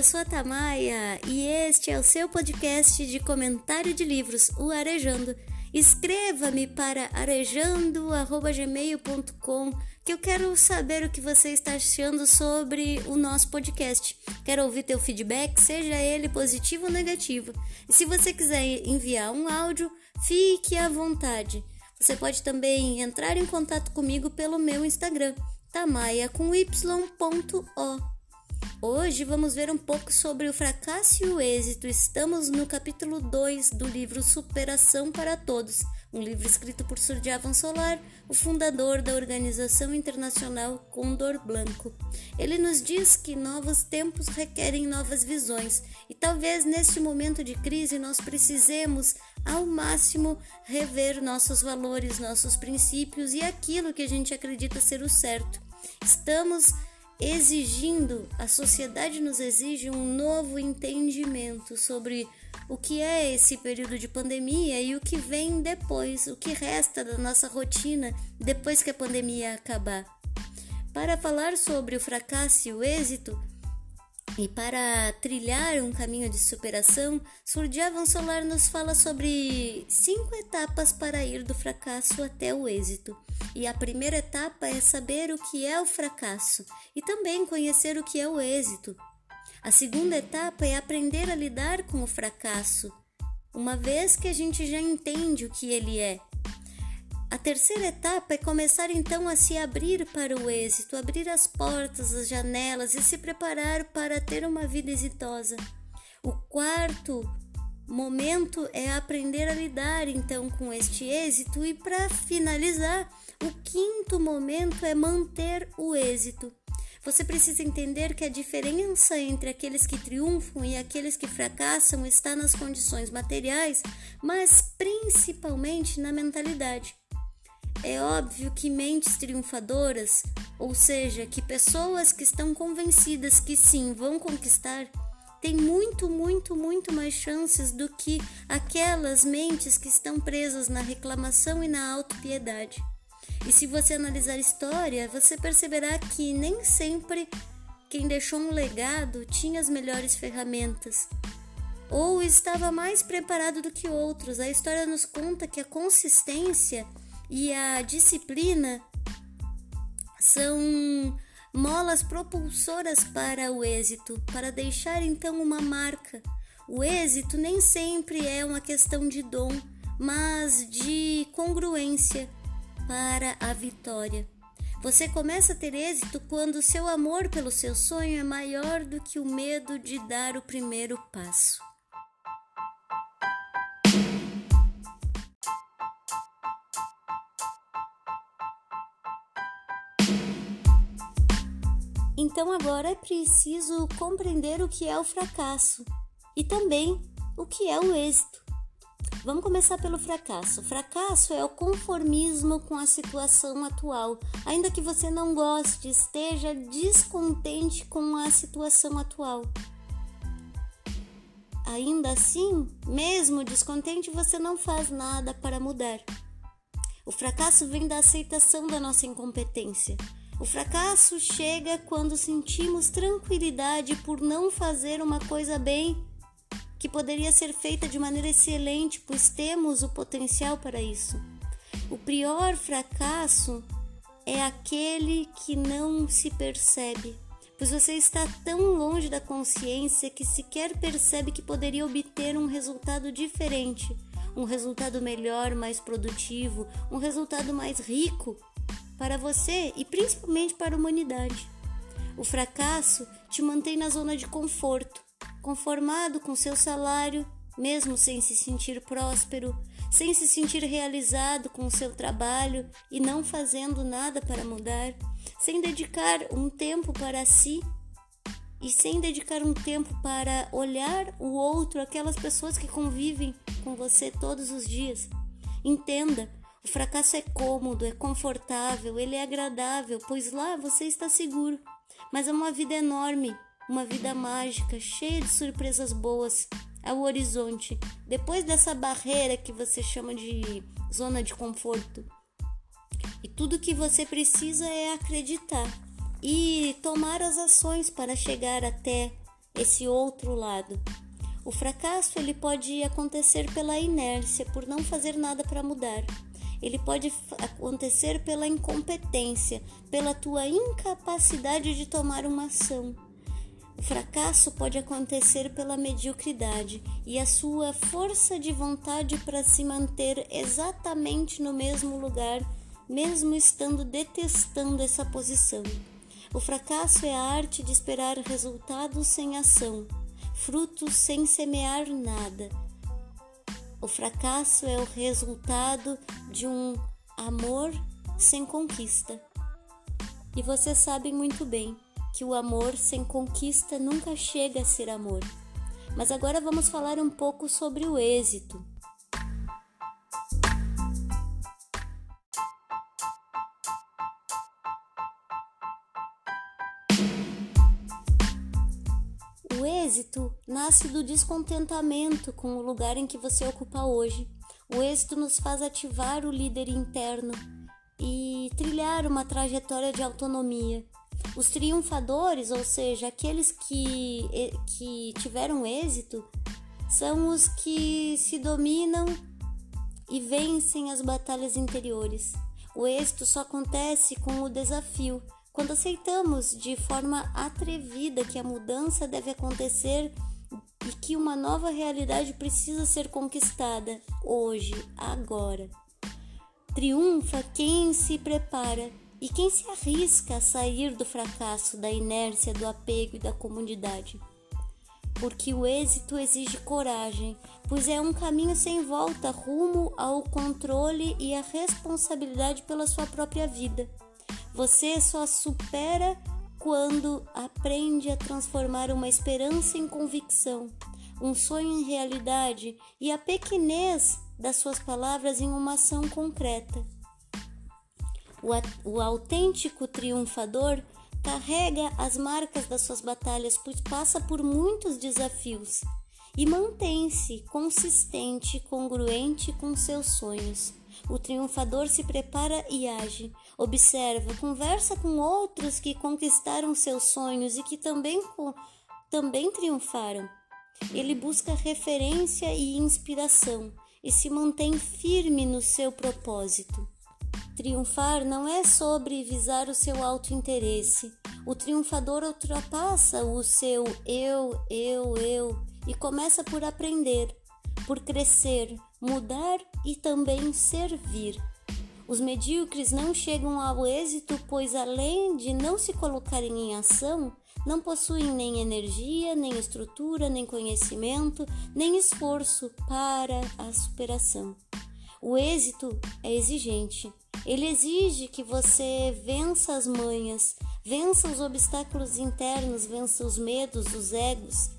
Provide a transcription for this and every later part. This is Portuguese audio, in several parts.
eu sou a Tamaia e este é o seu podcast de comentário de livros, o Arejando. Escreva-me para arejando.gmail.com que eu quero saber o que você está achando sobre o nosso podcast. Quero ouvir teu feedback, seja ele positivo ou negativo. E se você quiser enviar um áudio, fique à vontade. Você pode também entrar em contato comigo pelo meu Instagram, tamaia com. Hoje vamos ver um pouco sobre o fracasso e o êxito. Estamos no capítulo 2 do livro Superação para Todos, um livro escrito por Surdiavan Solar, o fundador da Organização Internacional Condor Blanco. Ele nos diz que novos tempos requerem novas visões e talvez neste momento de crise nós precisemos ao máximo rever nossos valores, nossos princípios e aquilo que a gente acredita ser o certo. Estamos exigindo, a sociedade nos exige um novo entendimento sobre o que é esse período de pandemia e o que vem depois, o que resta da nossa rotina depois que a pandemia acabar. Para falar sobre o fracasso e o êxito, e para trilhar um caminho de superação, Surdiavan Solar nos fala sobre cinco etapas para ir do fracasso até o êxito. E a primeira etapa é saber o que é o fracasso e também conhecer o que é o êxito. A segunda etapa é aprender a lidar com o fracasso, uma vez que a gente já entende o que ele é. A terceira etapa é começar então a se abrir para o êxito, abrir as portas, as janelas e se preparar para ter uma vida exitosa. O quarto momento é aprender a lidar então com este êxito e para finalizar, o quinto momento é manter o êxito. Você precisa entender que a diferença entre aqueles que triunfam e aqueles que fracassam está nas condições materiais, mas principalmente na mentalidade. É óbvio que mentes triunfadoras, ou seja, que pessoas que estão convencidas que sim vão conquistar, têm muito, muito, muito mais chances do que aquelas mentes que estão presas na reclamação e na autopiedade. E se você analisar a história, você perceberá que nem sempre quem deixou um legado tinha as melhores ferramentas ou estava mais preparado do que outros. A história nos conta que a consistência e a disciplina são molas propulsoras para o êxito, para deixar então uma marca. O êxito nem sempre é uma questão de dom, mas de congruência para a vitória. Você começa a ter êxito quando seu amor pelo seu sonho é maior do que o medo de dar o primeiro passo. Então agora é preciso compreender o que é o fracasso e também o que é o êxito. Vamos começar pelo fracasso. O fracasso é o conformismo com a situação atual. Ainda que você não goste, esteja descontente com a situação atual. Ainda assim, mesmo descontente, você não faz nada para mudar. O fracasso vem da aceitação da nossa incompetência. O fracasso chega quando sentimos tranquilidade por não fazer uma coisa bem que poderia ser feita de maneira excelente, pois temos o potencial para isso. O pior fracasso é aquele que não se percebe, pois você está tão longe da consciência que sequer percebe que poderia obter um resultado diferente, um resultado melhor, mais produtivo, um resultado mais rico para você e principalmente para a humanidade. O fracasso te mantém na zona de conforto, conformado com seu salário, mesmo sem se sentir próspero, sem se sentir realizado com o seu trabalho e não fazendo nada para mudar, sem dedicar um tempo para si e sem dedicar um tempo para olhar o outro, aquelas pessoas que convivem com você todos os dias. Entenda, o fracasso é cômodo, é confortável, ele é agradável, pois lá você está seguro. Mas é uma vida enorme, uma vida mágica, cheia de surpresas boas ao horizonte. Depois dessa barreira que você chama de zona de conforto. E tudo que você precisa é acreditar e tomar as ações para chegar até esse outro lado. O fracasso ele pode acontecer pela inércia, por não fazer nada para mudar. Ele pode acontecer pela incompetência, pela tua incapacidade de tomar uma ação. O fracasso pode acontecer pela mediocridade e a sua força de vontade para se manter exatamente no mesmo lugar, mesmo estando detestando essa posição. O fracasso é a arte de esperar resultados sem ação, frutos sem semear nada. O fracasso é o resultado de um amor sem conquista. E vocês sabem muito bem que o amor sem conquista nunca chega a ser amor. Mas agora vamos falar um pouco sobre o êxito. Êxito nasce do descontentamento com o lugar em que você ocupa hoje. O êxito nos faz ativar o líder interno e trilhar uma trajetória de autonomia. Os triunfadores, ou seja, aqueles que, que tiveram êxito, são os que se dominam e vencem as batalhas interiores. O êxito só acontece com o desafio quando aceitamos de forma atrevida que a mudança deve acontecer e que uma nova realidade precisa ser conquistada hoje, agora. Triunfa quem se prepara e quem se arrisca a sair do fracasso, da inércia, do apego e da comunidade. Porque o êxito exige coragem, pois é um caminho sem volta rumo ao controle e à responsabilidade pela sua própria vida. Você só supera quando aprende a transformar uma esperança em convicção, um sonho em realidade e a pequenez das suas palavras em uma ação concreta. O, o autêntico triunfador carrega as marcas das suas batalhas, pois passa por muitos desafios e mantém-se consistente, congruente com seus sonhos. O triunfador se prepara e age, observa, conversa com outros que conquistaram seus sonhos e que também, também triunfaram. Ele busca referência e inspiração e se mantém firme no seu propósito. Triunfar não é sobre visar o seu alto interesse. O triunfador ultrapassa o seu eu, eu, eu e começa por aprender, por crescer, mudar e também servir. Os medíocres não chegam ao êxito, pois além de não se colocarem em ação, não possuem nem energia, nem estrutura, nem conhecimento, nem esforço para a superação. O êxito é exigente. Ele exige que você vença as manhas, vença os obstáculos internos, vença os medos, os egos.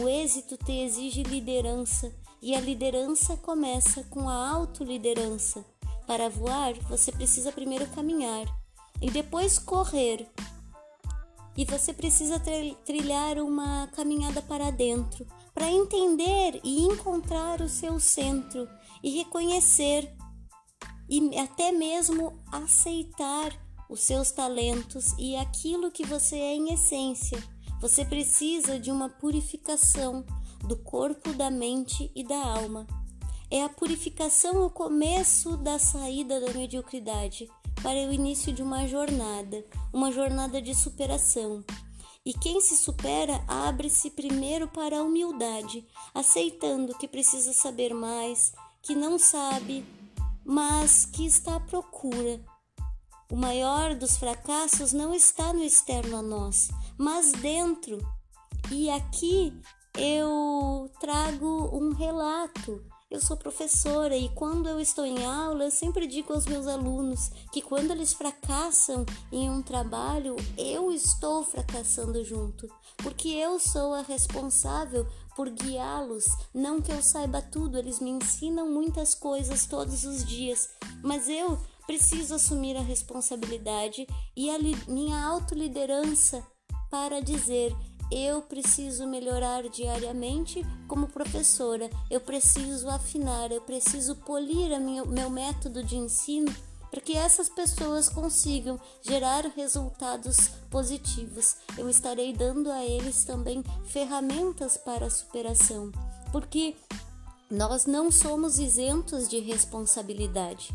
O êxito te exige liderança, e a liderança começa com a autoliderança. Para voar, você precisa primeiro caminhar e depois correr. E você precisa trilhar uma caminhada para dentro, para entender e encontrar o seu centro e reconhecer e até mesmo aceitar os seus talentos e aquilo que você é em essência. Você precisa de uma purificação do corpo, da mente e da alma. É a purificação o começo da saída da mediocridade para o início de uma jornada, uma jornada de superação. E quem se supera abre-se primeiro para a humildade, aceitando que precisa saber mais, que não sabe, mas que está à procura. O maior dos fracassos não está no externo a nós, mas dentro. E aqui eu trago um relato. Eu sou professora e quando eu estou em aula, eu sempre digo aos meus alunos que quando eles fracassam em um trabalho, eu estou fracassando junto, porque eu sou a responsável por guiá-los. Não que eu saiba tudo, eles me ensinam muitas coisas todos os dias, mas eu preciso assumir a responsabilidade e a minha autoliderança para dizer eu preciso melhorar diariamente como professora, eu preciso afinar, eu preciso polir meu método de ensino para que essas pessoas consigam gerar resultados positivos. Eu estarei dando a eles também ferramentas para a superação, porque nós não somos isentos de responsabilidade.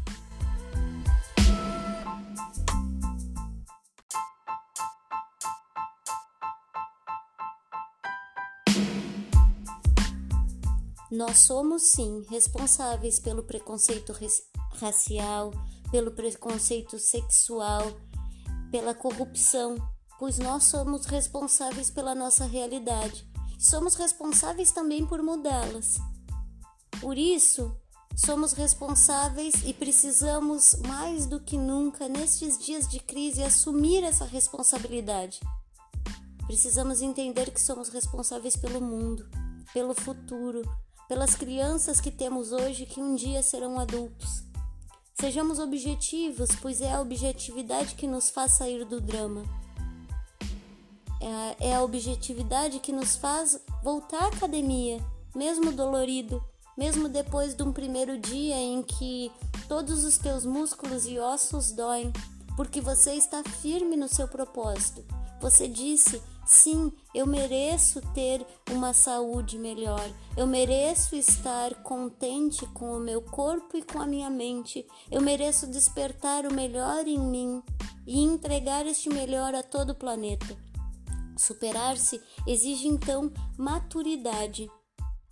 Nós somos sim responsáveis pelo preconceito racial, pelo preconceito sexual, pela corrupção, pois nós somos responsáveis pela nossa realidade. Somos responsáveis também por mudá-las. Por isso, somos responsáveis e precisamos mais do que nunca nestes dias de crise assumir essa responsabilidade. Precisamos entender que somos responsáveis pelo mundo, pelo futuro, pelas crianças que temos hoje que um dia serão adultos. Sejamos objetivos, pois é a objetividade que nos faz sair do drama. É a, é a objetividade que nos faz voltar à academia, mesmo dolorido, mesmo depois de um primeiro dia em que todos os teus músculos e ossos doem, porque você está firme no seu propósito. Você disse Sim, eu mereço ter uma saúde melhor. Eu mereço estar contente com o meu corpo e com a minha mente. Eu mereço despertar o melhor em mim e entregar este melhor a todo o planeta. Superar-se exige então maturidade.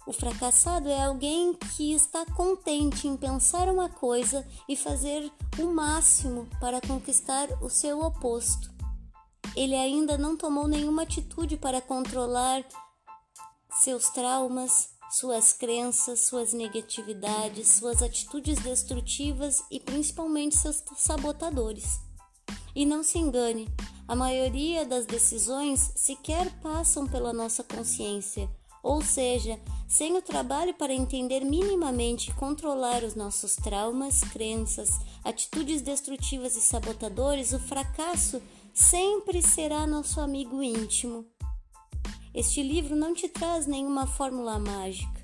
O fracassado é alguém que está contente em pensar uma coisa e fazer o máximo para conquistar o seu oposto ele ainda não tomou nenhuma atitude para controlar seus traumas, suas crenças, suas negatividades, suas atitudes destrutivas e principalmente seus sabotadores. E não se engane, a maioria das decisões sequer passam pela nossa consciência, ou seja, sem o trabalho para entender minimamente e controlar os nossos traumas, crenças, atitudes destrutivas e sabotadores, o fracasso sempre será nosso amigo íntimo. Este livro não te traz nenhuma fórmula mágica,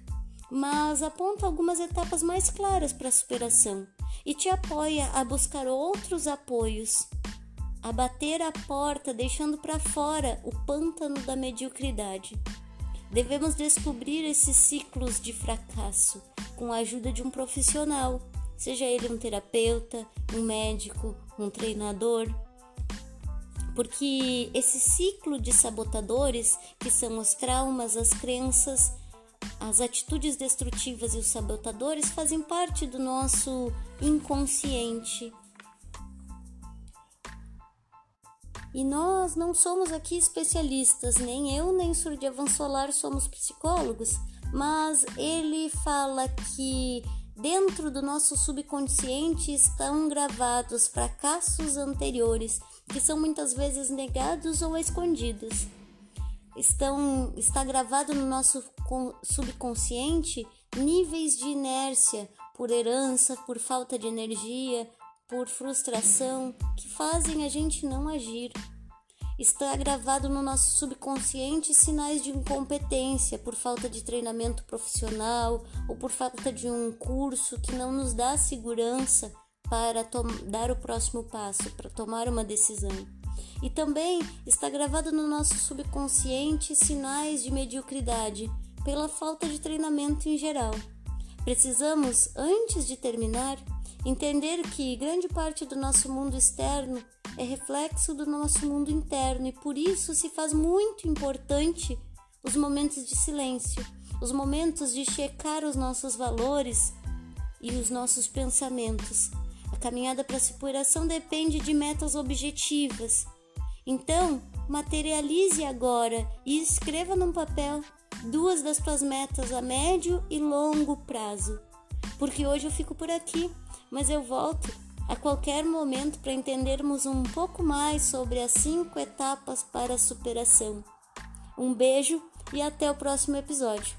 mas aponta algumas etapas mais claras para a superação e te apoia a buscar outros apoios, a bater a porta deixando para fora o pântano da mediocridade. Devemos descobrir esses ciclos de fracasso com a ajuda de um profissional, seja ele um terapeuta, um médico, um treinador porque esse ciclo de sabotadores, que são os traumas, as crenças, as atitudes destrutivas e os sabotadores, fazem parte do nosso inconsciente. E nós não somos aqui especialistas, nem eu nem Surdia Vansolar somos psicólogos, mas ele fala que dentro do nosso subconsciente estão gravados fracassos anteriores que são muitas vezes negados ou escondidos. Estão, está gravado no nosso subconsciente níveis de inércia por herança, por falta de energia, por frustração, que fazem a gente não agir. Está gravado no nosso subconsciente sinais de incompetência por falta de treinamento profissional ou por falta de um curso que não nos dá segurança para dar o próximo passo, para tomar uma decisão. E também está gravado no nosso subconsciente sinais de mediocridade pela falta de treinamento em geral. Precisamos, antes de terminar, entender que grande parte do nosso mundo externo é reflexo do nosso mundo interno e por isso se faz muito importante os momentos de silêncio, os momentos de checar os nossos valores e os nossos pensamentos a caminhada para a superação depende de metas objetivas. Então, materialize agora e escreva num papel duas das suas metas a médio e longo prazo. Porque hoje eu fico por aqui, mas eu volto a qualquer momento para entendermos um pouco mais sobre as cinco etapas para a superação. Um beijo e até o próximo episódio.